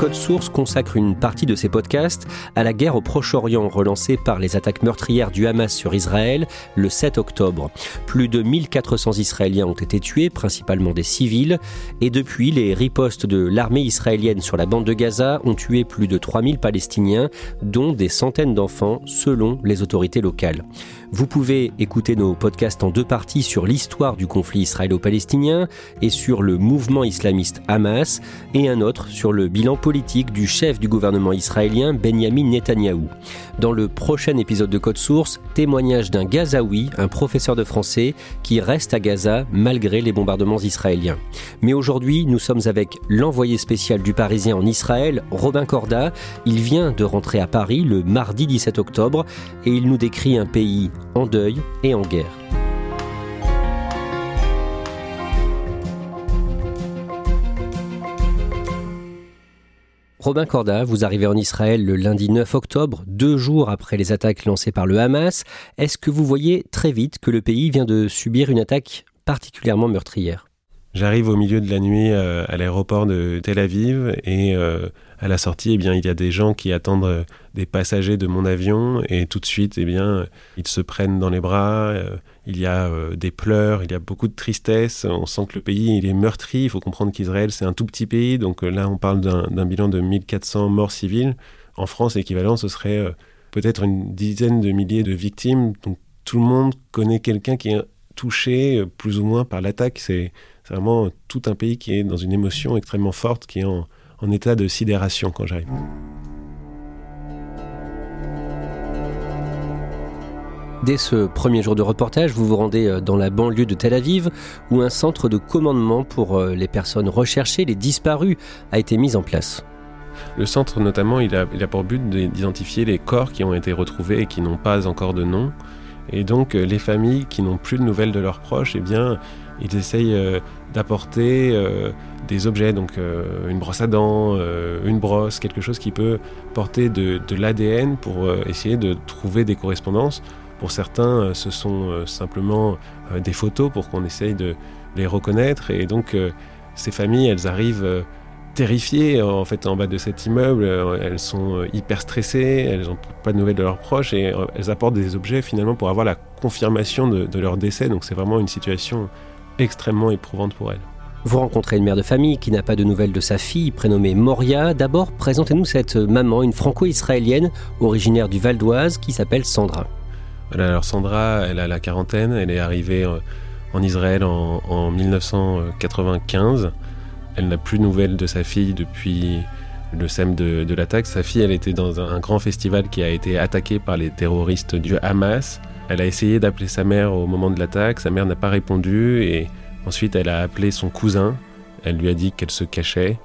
Code Source consacre une partie de ses podcasts à la guerre au Proche-Orient relancée par les attaques meurtrières du Hamas sur Israël le 7 octobre. Plus de 1400 Israéliens ont été tués, principalement des civils, et depuis, les ripostes de l'armée israélienne sur la bande de Gaza ont tué plus de 3000 Palestiniens, dont des centaines d'enfants, selon les autorités locales. Vous pouvez écouter nos podcasts en deux parties sur l'histoire du conflit israélo-palestinien et sur le mouvement islamiste Hamas, et un autre sur le bilan politique du chef du gouvernement israélien Benjamin Netanyahou. Dans le prochain épisode de Code Source, témoignage d'un Gazaoui, un professeur de français, qui reste à Gaza malgré les bombardements israéliens. Mais aujourd'hui, nous sommes avec l'envoyé spécial du Parisien en Israël, Robin Corda. Il vient de rentrer à Paris le mardi 17 octobre et il nous décrit un pays en deuil et en guerre. Robin Corda, vous arrivez en Israël le lundi 9 octobre, deux jours après les attaques lancées par le Hamas. Est-ce que vous voyez très vite que le pays vient de subir une attaque particulièrement meurtrière? J'arrive au milieu de la nuit euh, à l'aéroport de Tel Aviv et euh, à la sortie, eh bien, il y a des gens qui attendent euh, des passagers de mon avion et tout de suite, eh bien, ils se prennent dans les bras. Il y a des pleurs, il y a beaucoup de tristesse. On sent que le pays il est meurtri. Il faut comprendre qu'Israël c'est un tout petit pays, donc là on parle d'un bilan de 1400 morts civiles. En France, l'équivalent ce serait peut-être une dizaine de milliers de victimes. Donc tout le monde connaît quelqu'un qui est touché plus ou moins par l'attaque. C'est vraiment tout un pays qui est dans une émotion extrêmement forte, qui est en, état de sidération quand j'arrive. Dès ce premier jour de reportage, vous vous rendez euh, dans la banlieue de Tel Aviv, où un centre de commandement pour euh, les personnes recherchées, les disparues, a été mis en place. Le centre, notamment, il a, pour but d'identifier les corps qui ont été retrouvés et qui n'ont pas encore de nom. Et donc, euh, les familles qui n'ont plus de nouvelles de leurs proches, eh bien, ils essayent d'apporter des objets, donc une brosse à dents, une brosse, quelque chose qui peut porter de, l'ADN pour essayer de trouver des correspondances. Pour certains, ce sont simplement des photos pour qu'on essaye de les reconnaître. Et donc, ces familles, elles arrivent terrifiées en fait en bas de cet immeuble. Elles sont hyper stressées, elles n'ont pas de nouvelles de leurs proches et elles apportent des objets finalement pour avoir la confirmation de, de leur décès. Donc c'est vraiment une situation extrêmement éprouvante pour elle. Vous rencontrez une mère de famille qui n'a pas de nouvelles de sa fille, prénommée Moria. D'abord, présentez-nous cette maman, une franco-israélienne originaire du Val d'Oise qui s'appelle Sandra. Alors Sandra, elle a la quarantaine, elle est arrivée euh, en Israël en, 1995. Elle n'a plus de nouvelles de sa fille depuis le SEM de, l'attaque. Sa fille, elle était dans un grand festival qui a été attaqué par les terroristes du Hamas. Elle a essayé d'appeler sa mère au moment de l'attaque, sa mère n'a pas répondu et ensuite elle a appelé son cousin, elle lui a dit qu'elle se cachait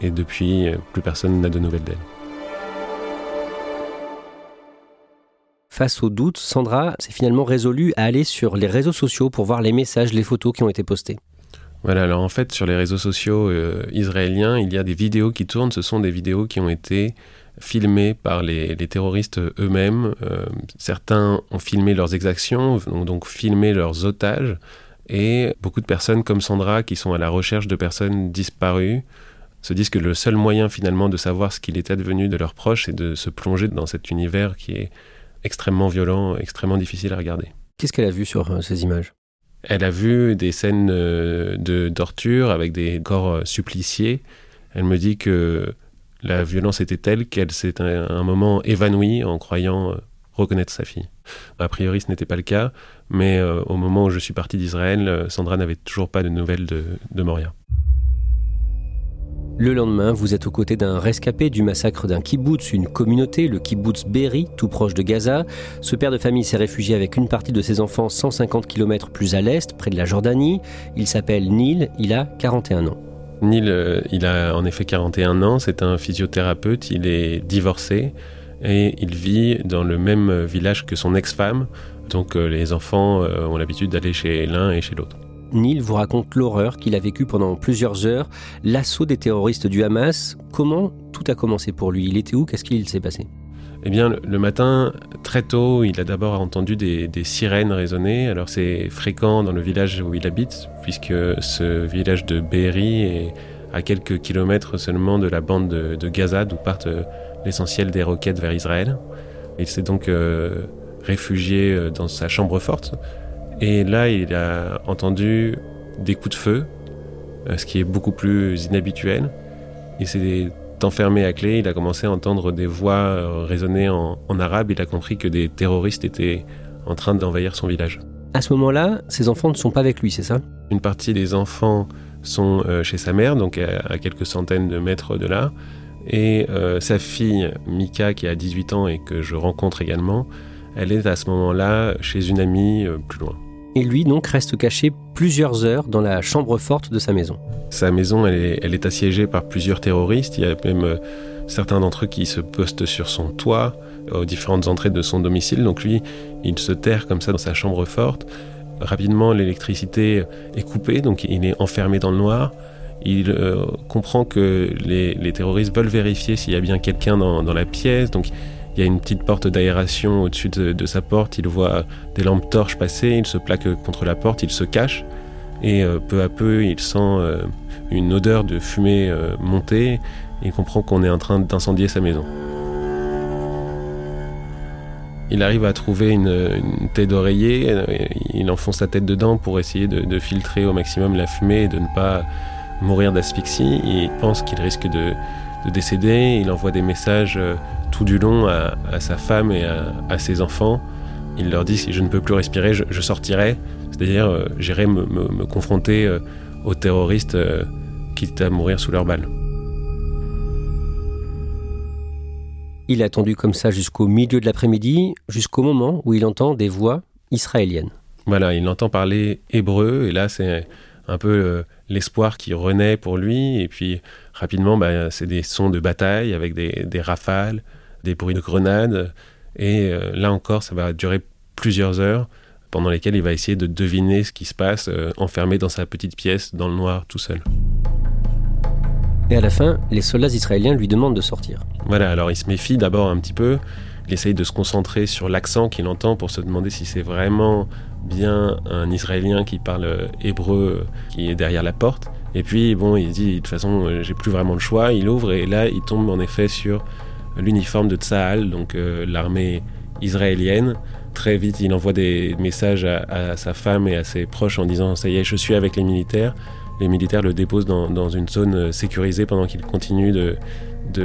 et depuis plus personne n'a de nouvelles d'elle. Face au doute, Sandra s'est finalement résolue à aller sur les réseaux sociaux pour voir les messages, les photos qui ont été postées. Voilà, alors en fait, sur les réseaux sociaux euh, israéliens, il y a des vidéos qui tournent. Ce sont des vidéos qui ont été filmés par les, terroristes eux-mêmes. Euh, certains ont filmé leurs exactions, ont donc filmé leurs otages. Et beaucoup de personnes comme Sandra qui sont à la recherche de personnes disparues se disent que le seul moyen finalement de savoir ce qu'il était devenu de leurs proches, c'est de se plonger dans cet univers qui est extrêmement violent, extrêmement difficile à regarder. Qu'est-ce qu'elle a vu sur euh, ces images? Elle a vu des scènes euh, de torture avec des corps euh, suppliciés. Elle me dit que la violence était telle qu'elle s'est un, un moment évanouie en croyant reconnaître sa fille. A priori, ce n'était pas le cas, mais au moment où je suis parti d'Israël, Sandra n'avait toujours pas de nouvelles de, de Moria. Le lendemain, vous êtes aux côtés d'un rescapé du massacre d'un kibbutz, une communauté, le kibbutz Berry, tout proche de Gaza. Ce père de famille s'est réfugié avec une partie de ses enfants 150 km plus à l'est, près de la Jordanie. Il s'appelle Neil, il a 41 ans. Neil, euh, il a en effet 41 ans, c'est un physiothérapeute, il est divorcé et il vit dans le même village que son ex-femme. Donc euh, les enfants euh, ont l'habitude d'aller chez l'un et chez l'autre. Neil vous raconte l'horreur qu'il a vécue pendant plusieurs heures, l'assaut des terroristes du Hamas. Comment tout a commencé pour lui? Il était où? Qu'est-ce qu'il s'est passé? Eh bien, le matin, très tôt, il a d'abord entendu des, sirènes résonner. Alors, c'est fréquent dans le village où il habite, puisque ce village de Be'eri est à quelques kilomètres seulement de la bande de, Gaza, d'où partent l'essentiel des roquettes vers Israël. Il s'est donc euh, réfugié euh, dans sa chambre forte, et là, il a entendu des coups de feu, euh, ce qui est beaucoup plus inhabituel. Il s'est enfermé à clé, il a commencé à entendre des voix euh, résonner en, arabe, il a compris que des terroristes étaient en train d'envahir son village. À ce moment-là, ses enfants ne sont pas avec lui, c'est ça? Une partie des enfants sont euh, chez sa mère, donc à, quelques centaines de mètres de là. Et sa fille, Mika, qui a 18 ans et que je rencontre également, elle est à ce moment-là chez une amie plus loin et lui donc reste caché plusieurs heures dans la chambre forte de sa maison. Sa maison, elle est, assiégée par plusieurs terroristes. Il y a même euh, certains d'entre eux qui se postent sur son toit, aux différentes entrées de son domicile. Donc lui, il se terre comme ça dans sa chambre forte. Rapidement, l'électricité est coupée, donc il est enfermé dans le noir. Il euh, comprend que les, terroristes veulent vérifier s'il y a bien quelqu'un dans, dans, la pièce. Donc il y a une petite porte d'aération au-dessus de, sa porte. Il voit des lampes torches passer. Il se plaque contre la porte. Il se cache. Et euh, peu à peu, il sent euh, une odeur de fumée euh, monter. Il comprend qu'on est en train d'incendier sa maison. Il arrive à trouver une, tête d'oreiller. Il enfonce sa tête dedans pour essayer de, filtrer au maximum la fumée et de ne pas mourir d'asphyxie. Il pense qu'il risque de décéder. Il envoie des messages tout du long à, sa femme et à, ses enfants. Il leur dit si je ne peux plus respirer, je, sortirai. C'est-à-dire, euh, j'irai me, confronter euh, aux terroristes, euh, quitte à mourir sous leurs balles. Il a attendu comme ça jusqu'au milieu de l'après-midi, jusqu'au moment où il entend des voix israéliennes. Voilà, il entend parler hébreu, et là c'est un peu l'espoir qui renaît pour lui, et puis rapidement, bah, c'est des sons de bataille avec des rafales, des bruits de grenades. Et euh, là encore, ça va durer plusieurs heures pendant lesquelles il va essayer de deviner ce qui se passe, euh, enfermé dans sa petite pièce, dans le noir, tout seul. Et à la fin, les soldats israéliens lui demandent de sortir. Voilà, alors il se méfie d'abord un petit peu, il essaye de se concentrer sur l'accent qu'il entend pour se demander si c'est vraiment bien un Israélien qui parle hébreu qui est derrière la porte. Et puis, bon, il dit, de toute façon, euh, j'ai plus vraiment le choix, il ouvre et là, il tombe en effet sur l'uniforme de Tsahal, donc euh, l'armée israélienne. Très vite, il envoie des messages à, sa femme et à ses proches en disant Ça y est, je suis avec les militaires. Les militaires le déposent dans, une zone euh, sécurisée pendant qu'il continue de,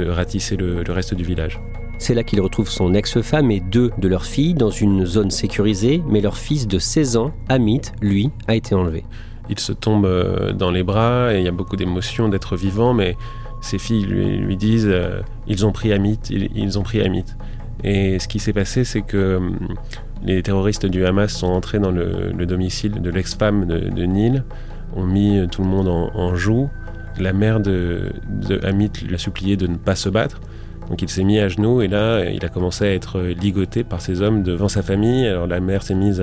ratisser le, reste du village. C'est là qu'il retrouve son ex-femme et deux de leurs filles dans une zone sécurisée, mais leur fils de 16 ans, Amit, lui, a été enlevé. Il se tombe euh, dans les bras et il y a beaucoup d'émotions d'être vivant, mais ses filles lui, disent euh, ils ont pris Amit, ils, ont pris Amit. Et ce qui s'est passé, c'est que hum, les terroristes du Hamas sont entrés dans le, domicile de l'ex-femme de, de, Nil, ont mis tout le monde en, joue. La mère de, de Amit lui a supplié de ne pas se battre. Donc il s'est mis à genoux et là, il a commencé à être ligoté par ces hommes devant sa famille. Alors la mère s'est mise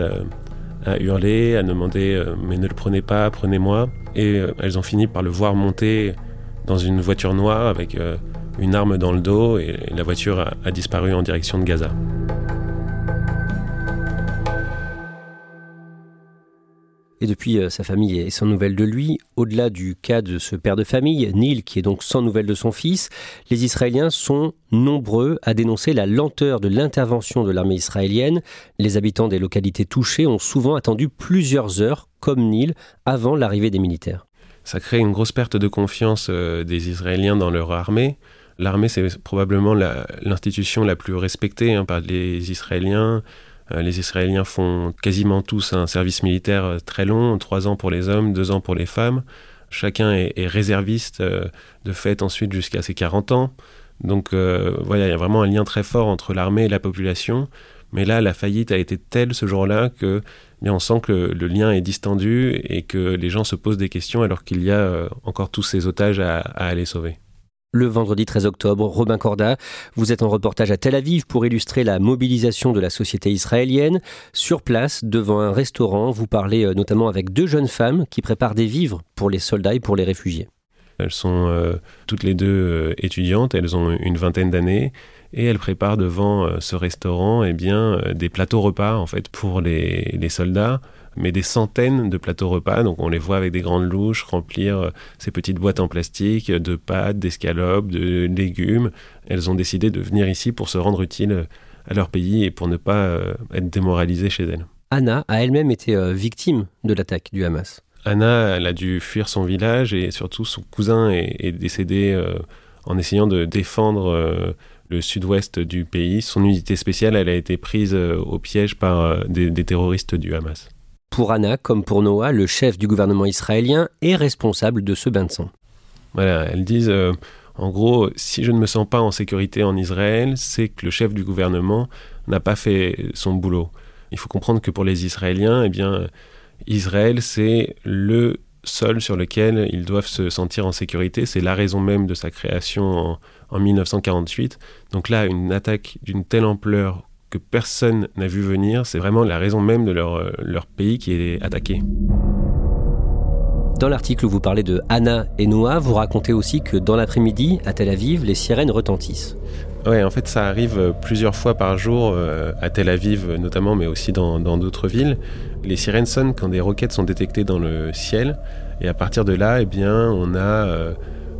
à, hurler, à demander euh, mais ne le prenez pas, prenez-moi. Et euh, elles ont fini par le voir monter dans une voiture noire avec euh, une arme dans le dos et la voiture a, disparu en direction de Gaza. Et depuis, euh, sa famille est sans nouvelles de lui. Au-delà du cas de ce père de famille, Neil, qui est donc sans nouvelles de son fils, les Israéliens sont nombreux à dénoncer la lenteur de l'intervention de l'armée israélienne. Les habitants des localités touchées ont souvent attendu plusieurs heures, comme Neil, avant l'arrivée des militaires. Ça crée une grosse perte de confiance euh, des Israéliens dans leur armée. L'armée, c'est probablement l'institution la, plus respectée hein, par les Israéliens. Euh, les Israéliens font quasiment tous un service militaire euh, très long, trois ans pour les hommes, deux ans pour les femmes. Chacun est, réserviste de fait ensuite jusqu'à ses 40 ans. Donc voilà, il y a vraiment un lien très fort entre l'armée et la population. Mais là, la faillite a été telle ce jour-là que on sent que le, lien est distendu et que les gens se posent des questions alors qu'il y a encore tous ces otages à aller sauver. Le vendredi 13 octobre, Robin Corda, vous êtes en reportage à Tel Aviv pour illustrer la mobilisation de la société israélienne. Sur place, devant un restaurant, vous parlez euh, notamment avec deux jeunes femmes qui préparent des vivres pour les soldats et pour les réfugiés. Elles sont euh, toutes les deux euh, étudiantes, elles ont une vingtaine d'années et elles préparent devant ce restaurant eh bien, des plateaux repas en fait pour les, les soldats mais des centaines de plateaux repas. Donc on les voit avec des grandes louches remplir euh, ces petites boîtes en plastique de pâtes, d'escalopes, de légumes. Elles ont décidé de venir ici pour se rendre utiles euh, à leur pays et pour ne pas euh, être démoralisées chez elles. Anna a elle-même été victime de l'attaque du Hamas. Anna, elle a dû fuir son village et surtout son cousin est, décédé en essayant de défendre le sud-ouest du pays. Son unité spéciale, elle a été prise au piège par des terroristes du Hamas. Pour Anna, comme pour Noah, le chef du gouvernement israélien est responsable de ce bain de sang. Voilà, elles disent euh, en gros, si je ne me sens pas en sécurité en Israël, c'est que le chef du gouvernement n'a pas fait son boulot. Il faut comprendre que pour les Israéliens, eh bien, Israël, c'est le sol sur lequel ils doivent se sentir en sécurité. C'est la raison même de sa création en, en 1948. Donc là, une attaque d'une telle ampleur que personne n'a vu venir. C'est vraiment la raison même de leur, euh, leur pays qui est attaqué. Dans l'article où vous parlez de Anna et Noah, vous racontez aussi que dans l'après-midi, à Tel Aviv, les sirènes retentissent. Oui, en fait, ça arrive euh, plusieurs fois par jour, euh, à Tel Aviv notamment, mais aussi dans d'autres villes. Les sirènes sonnent quand des roquettes sont détectées dans le ciel. Et à partir de là, eh bien, on a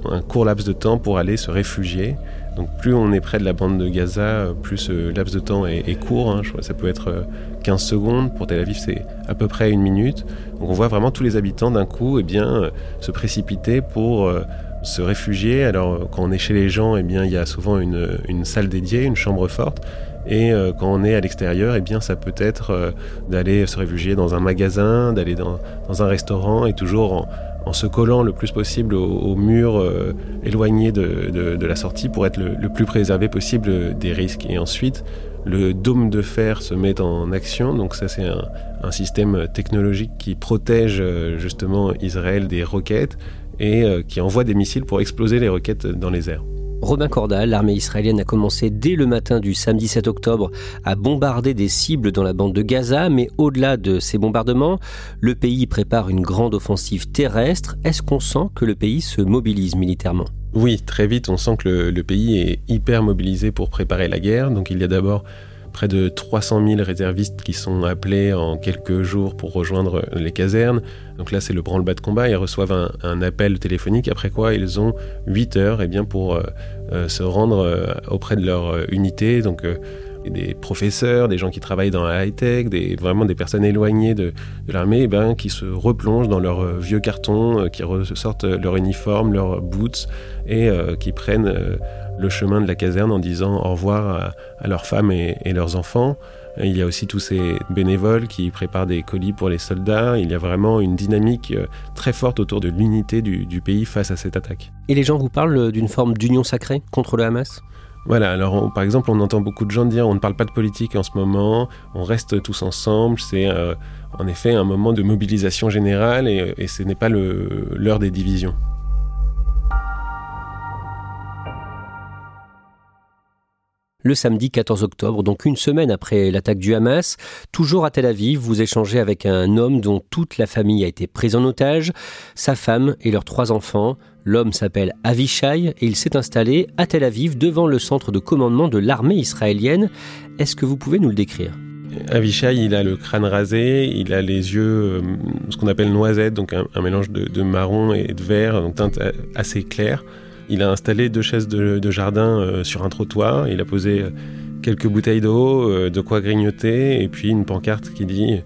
un court laps de temps pour aller se réfugier. Donc plus on est près de la bande de Gaza, plus ce laps de temps est, court. Hein. Je crois ça peut être 15 euh, secondes. Pour Tel Aviv, c'est à peu près une minute. Donc on voit vraiment tous les habitants d'un coup eh bien, euh, se précipiter pour euh, se réfugier. Alors quand on est chez les gens, eh bien, il y a souvent une, salle dédiée, une chambre forte. Et quand on est à l'extérieur, eh bien, ça peut être d'aller se réfugier dans un magasin, d'aller dans, un restaurant et toujours en se collant le plus possible au, mur euh, éloigné de, la sortie pour être le, plus préservé possible des risques. Et ensuite, le dôme de fer se met en action. Donc ça, c'est un, système technologique qui protège euh, justement Israël des roquettes et euh, qui envoie des missiles pour exploser les roquettes dans les airs. Robin Cordal, l'armée israélienne a commencé dès le matin du samedi 7 octobre à bombarder des cibles dans la bande de Gaza, mais au-delà de ces bombardements, le pays prépare une grande offensive terrestre. Est-ce qu'on sent que le pays se mobilise militairement? Oui, très vite, on sent que le, pays est hyper mobilisé pour préparer la guerre. Donc il y a d'abord près de 300 000 réservistes qui sont appelés en quelques jours pour rejoindre les casernes. Donc là, c'est le branle-bas de combat. Ils reçoivent un, appel téléphonique, après quoi ils ont 8 heures et eh bien, pour euh, euh, se rendre euh, auprès de leur unité. Donc des professeurs, des gens qui travaillent dans la high-tech, des, vraiment des personnes éloignées de, l'armée, eh qui se replongent dans leurs vieux cartons, qui ressortent leur uniforme, leurs boots, et qui prennent le chemin de la caserne en disant au revoir à, leurs femmes et, leurs enfants. Il y a aussi tous ces bénévoles qui préparent des colis pour les soldats. Il y a vraiment une dynamique euh, très forte autour de l'unité du, pays face à cette attaque. Et les gens vous parlent d'une forme d'union sacrée contre le Hamas? Voilà, alors par exemple, on entend beaucoup de gens dire on ne parle pas de politique en ce moment, on reste tous ensemble, c'est euh, en effet un moment de mobilisation générale et, et ce n'est pas l'heure des divisions. Le samedi 14 octobre, donc une semaine après l'attaque du Hamas. Toujours à Tel Aviv, vous échangez avec un homme dont toute la famille a été prise en otage, sa femme et leurs trois enfants. L'homme s'appelle Avishai et il s'est installé à Tel Aviv devant le centre de commandement de l'armée israélienne. Est-ce que vous pouvez nous le décrire? Avishai, il a le crâne rasé, il a les yeux, euh, ce qu'on appelle noisette, donc un, mélange de, marron et de vert, donc teinte assez claire. Il a installé deux chaises de, jardin euh, sur un trottoir, il a posé quelques bouteilles d'eau, de quoi grignoter, et puis une pancarte qui dit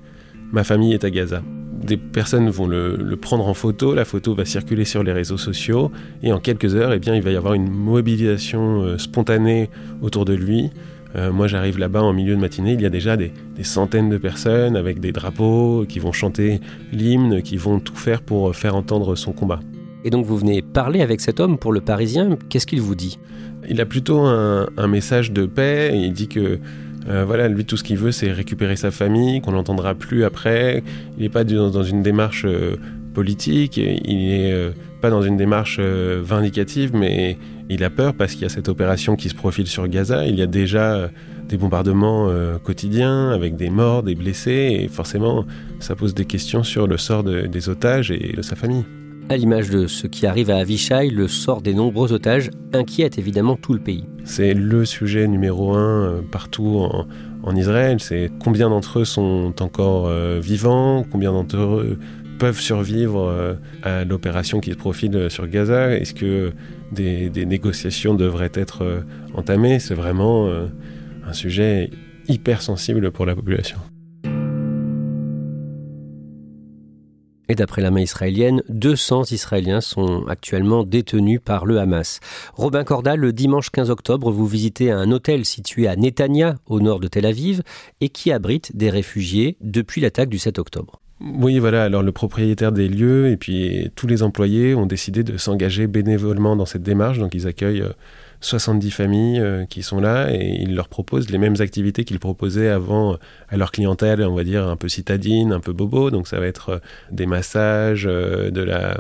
Ma famille est à Gaza des personnes vont le, prendre en photo, la photo va circuler sur les réseaux sociaux, et en quelques heures, eh bien, il va y avoir une mobilisation euh, spontanée autour de lui. Euh, moi, j'arrive là-bas en milieu de matinée, il y a déjà des, centaines de personnes avec des drapeaux qui vont chanter l'hymne, qui vont tout faire pour faire entendre son combat. Et donc, vous venez parler avec cet homme pour le Parisien. Qu'est-ce qu'il vous dit? Il a plutôt un, message de paix. Il dit que euh, voilà, lui, tout ce qu'il veut, c'est récupérer sa famille, qu'on n'entendra plus après. Il n'est pas dans, une démarche euh, politique, il n'est euh, pas dans une démarche vindicative, mais il a peur parce qu'il y a cette opération qui se profile sur Gaza. Il y a déjà des bombardements quotidiens avec des morts, des blessés, et forcément, ça pose des questions sur le sort des otages et de sa famille. À l'image de ce qui arrive à Avishai, le sort des nombreux otages inquiète évidemment tout le pays. C'est le sujet numéro un euh, partout en, Israël. C'est combien d'entre eux sont encore euh, vivants, combien d'entre eux peuvent survivre euh, à l'opération qui se profile sur Gaza. Est-ce que des, des, négociations devraient être entamées? C'est vraiment un sujet hyper sensible pour la population. Et d'après la main israélienne, 200 Israéliens sont actuellement détenus par le Hamas. Robin Corda, le dimanche 15 octobre, vous visitez un hôtel situé à Netanya, au nord de Tel Aviv, et qui abrite des réfugiés depuis l'attaque du 7 octobre. Oui, voilà. Alors le propriétaire des lieux et puis tous les employés ont décidé de s'engager bénévolement dans cette démarche. Donc ils accueillent 70 familles euh, qui sont là et ils leur proposent les mêmes activités qu'ils proposaient avant à leur clientèle, on va dire un peu citadine, un peu bobo. Donc ça va être euh, des massages, euh, de la,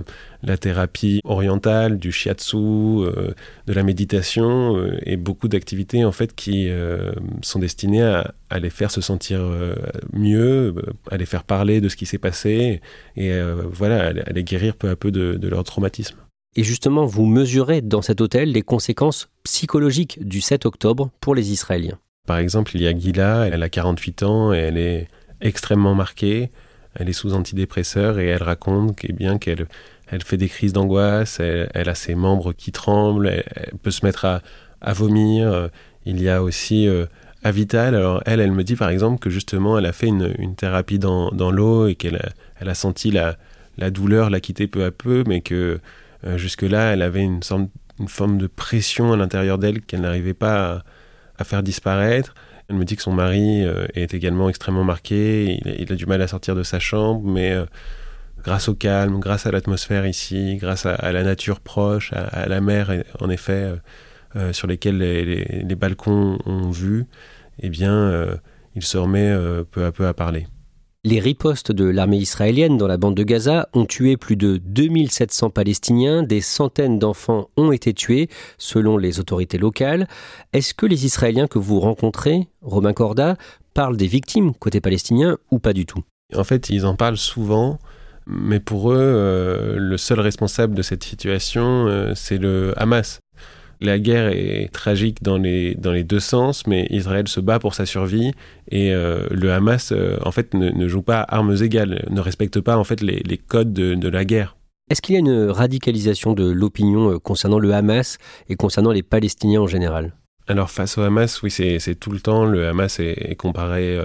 thérapie orientale, du shiatsu, de la méditation et beaucoup d'activités en fait qui sont destinées à, les faire se sentir mieux, à les faire parler de ce qui s'est passé et voilà, à les guérir peu à peu de leur traumatisme. Et justement, vous mesurez dans cet hôtel les conséquences psychologiques du 7 octobre pour les Israéliens. Par exemple, il y a Gila, elle a 48 ans et elle est extrêmement marquée. Elle est sous antidépresseur et elle raconte eh qu'elle elle fait des crises d'angoisse, elle, a ses membres qui tremblent, elle, peut se mettre à, vomir. Il y a aussi euh, Avital. Alors elle, elle me dit par exemple que justement elle a fait une, thérapie dans, l'eau et qu'elle a, elle a senti la, la douleur la quitter peu à peu, mais que euh, jusque-là, elle avait une, forme de pression à l'intérieur d'elle qu'elle n'arrivait pas à, faire disparaître. Elle me dit que son mari euh, est également extrêmement marqué, il, a du mal à sortir de sa chambre, mais euh, grâce au calme, grâce à l'atmosphère ici, grâce à, la nature proche, à, la mer, en effet, sur lesquels les, balcons ont vu, eh bien, il se remet peu à peu à parler. Les ripostes de l'armée israélienne dans la bande de Gaza ont tué plus de 2700 Palestiniens, des centaines d'enfants ont été tués selon les autorités locales. Est-ce que les Israéliens que vous rencontrez, Romain Corda, parlent des victimes côté palestinien ou pas du tout? En fait, ils en parlent souvent. Mais pour eux, euh, le seul responsable de cette situation, euh, c'est le Hamas. La guerre est tragique dans les, dans les deux sens, mais Israël se bat pour sa survie et euh, le Hamas, euh, en fait, ne, joue pas armes égales, ne respecte pas en fait les, les codes de, de la guerre. Est-ce qu'il y a une radicalisation de l'opinion euh, concernant le Hamas et concernant les Palestiniens en général? Alors face au Hamas, oui, c'est tout le temps. Le Hamas est, comparé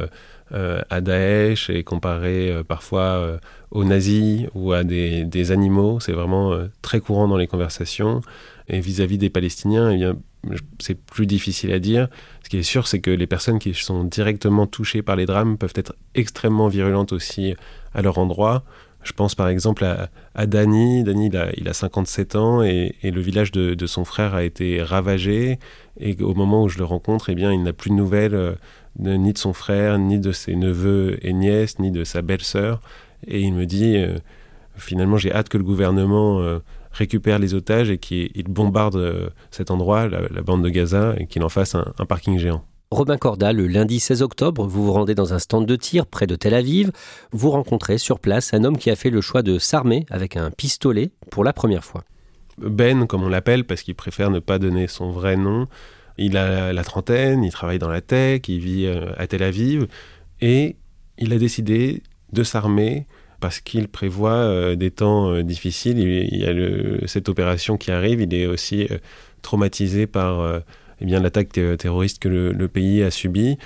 à Daesh et comparé parfois aux nazis ou à des, animaux. C'est vraiment très courant dans les conversations. Et vis-à-vis des Palestiniens, eh c'est plus difficile à dire. Ce qui est sûr, c'est que les personnes qui sont directement touchées par les drames peuvent être extrêmement virulentes aussi à leur endroit. Je pense par exemple à, à Dani. Dani, il a, il a 57 ans et, le village de, son frère a été ravagé. Et au moment où je le rencontre, eh bien, il n'a plus de nouvelles ni de son frère, ni de ses neveux et nièces, ni de sa belle-sœur. Et il me dit, euh, finalement, j'ai hâte que le gouvernement euh, récupère les otages et qu'il bombarde euh, cet endroit, la, bande de Gaza, et qu'il en fasse un, parking géant. Robin Corda, le lundi 16 octobre, vous vous rendez dans un stand de tir près de Tel Aviv. Vous rencontrez sur place un homme qui a fait le choix de s'armer avec un pistolet pour la première fois. Ben, comme on l'appelle, parce qu'il préfère ne pas donner son vrai nom. Il a la trentaine, il travaille dans la tech, il vit euh, à Tel Aviv. Et il a décidé de s'armer parce qu'il prévoit euh, des temps euh, difficiles. Il, y a cette opération qui arrive. Il est aussi traumatisé par eh bien l'attaque terroriste que le, pays a subie.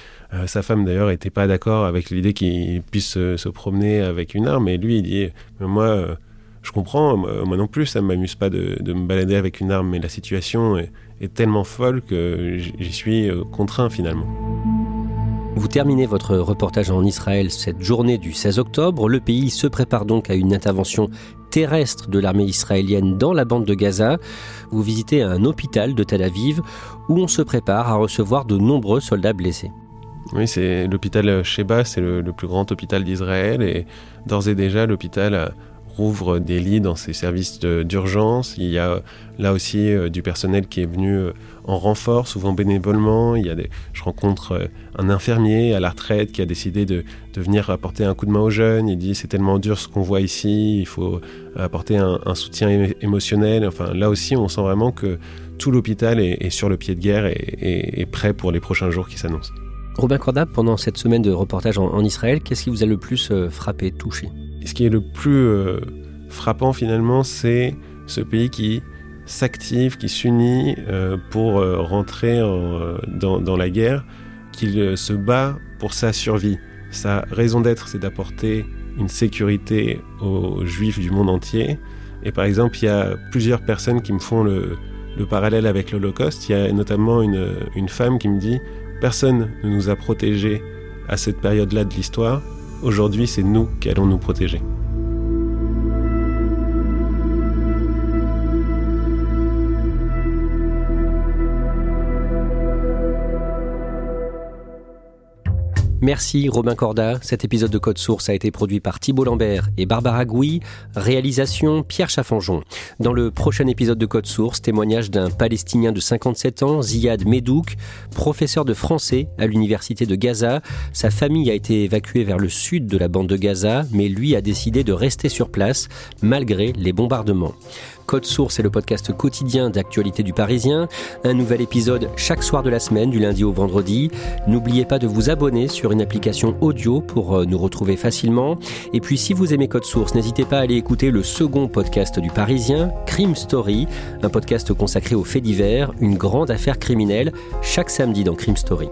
sa femme d'ailleurs n'était pas d'accord avec l'idée qu'il puisse se promener avec une arme. Et lui, il dit moi, je comprends. Moi, non plus, ça ne m'amuse pas de, me balader avec une arme. Mais la situation est tellement folle que j'y suis contraint finalement. Vous terminez votre reportage en Israël cette journée du 16 octobre. Le pays se prépare donc à une intervention terrestre de l'armée israélienne dans la bande de Gaza. Vous visitez un hôpital de Tel Aviv où on se prépare à recevoir de nombreux soldats blessés. Oui, c'est l'hôpital Sheba, c'est le, le, plus grand hôpital d'Israël et d'ores et déjà l'hôpital rouvre des lits dans ses services d'urgence. Il y a là aussi euh, du personnel qui est venu euh, en renfort, souvent bénévolement. Il y a je rencontre euh, un infirmier à la retraite qui a décidé de, venir apporter un coup de main aux jeunes. Il dit c'est tellement dur ce qu'on voit ici, il faut apporter un, soutien émotionnel. Enfin là aussi, on sent vraiment que tout l'hôpital est, sur le pied de guerre et, prêt pour les prochains jours qui s'annoncent. Robin Corda, pendant cette semaine de reportage en, Israël, qu'est-ce qui vous a le plus frappé, touché? Ce qui est le plus euh, frappant finalement, c'est ce pays qui s'active, qui s'unit euh, pour euh, rentrer dans, la guerre, qu'il se bat pour sa survie. Sa raison d'être, c'est d'apporter une sécurité aux juifs du monde entier. Et par exemple, il y a plusieurs personnes qui me font le, parallèle avec l'Holocauste. Il y a notamment une femme qui me dit, personne ne nous a protégés à cette période-là de l'histoire. Aujourd'hui, c'est nous qui allons nous protéger. Merci Robin Corda. Cet épisode de Code Source a été produit par Thibault Lambert et Barbara Gouy. Réalisation Pierre Chaffanjon. Dans le prochain épisode de Code Source, témoignage d'un Palestinien de 57 ans, Ziad Medouk, professeur de français à l'université de Gaza. Sa famille a été évacuée vers le sud de la bande de Gaza, mais lui a décidé de rester sur place malgré les bombardements. Code Source est le podcast quotidien d'actualité du Parisien. Un nouvel épisode chaque soir de la semaine, du lundi au vendredi. N'oubliez pas de vous abonner sur une application audio pour euh, nous retrouver facilement. Et puis si vous aimez Code Source, n'hésitez pas à aller écouter le second podcast du Parisien, Crime Story, un podcast consacré aux faits divers, une grande affaire criminelle, chaque samedi dans Crime Story.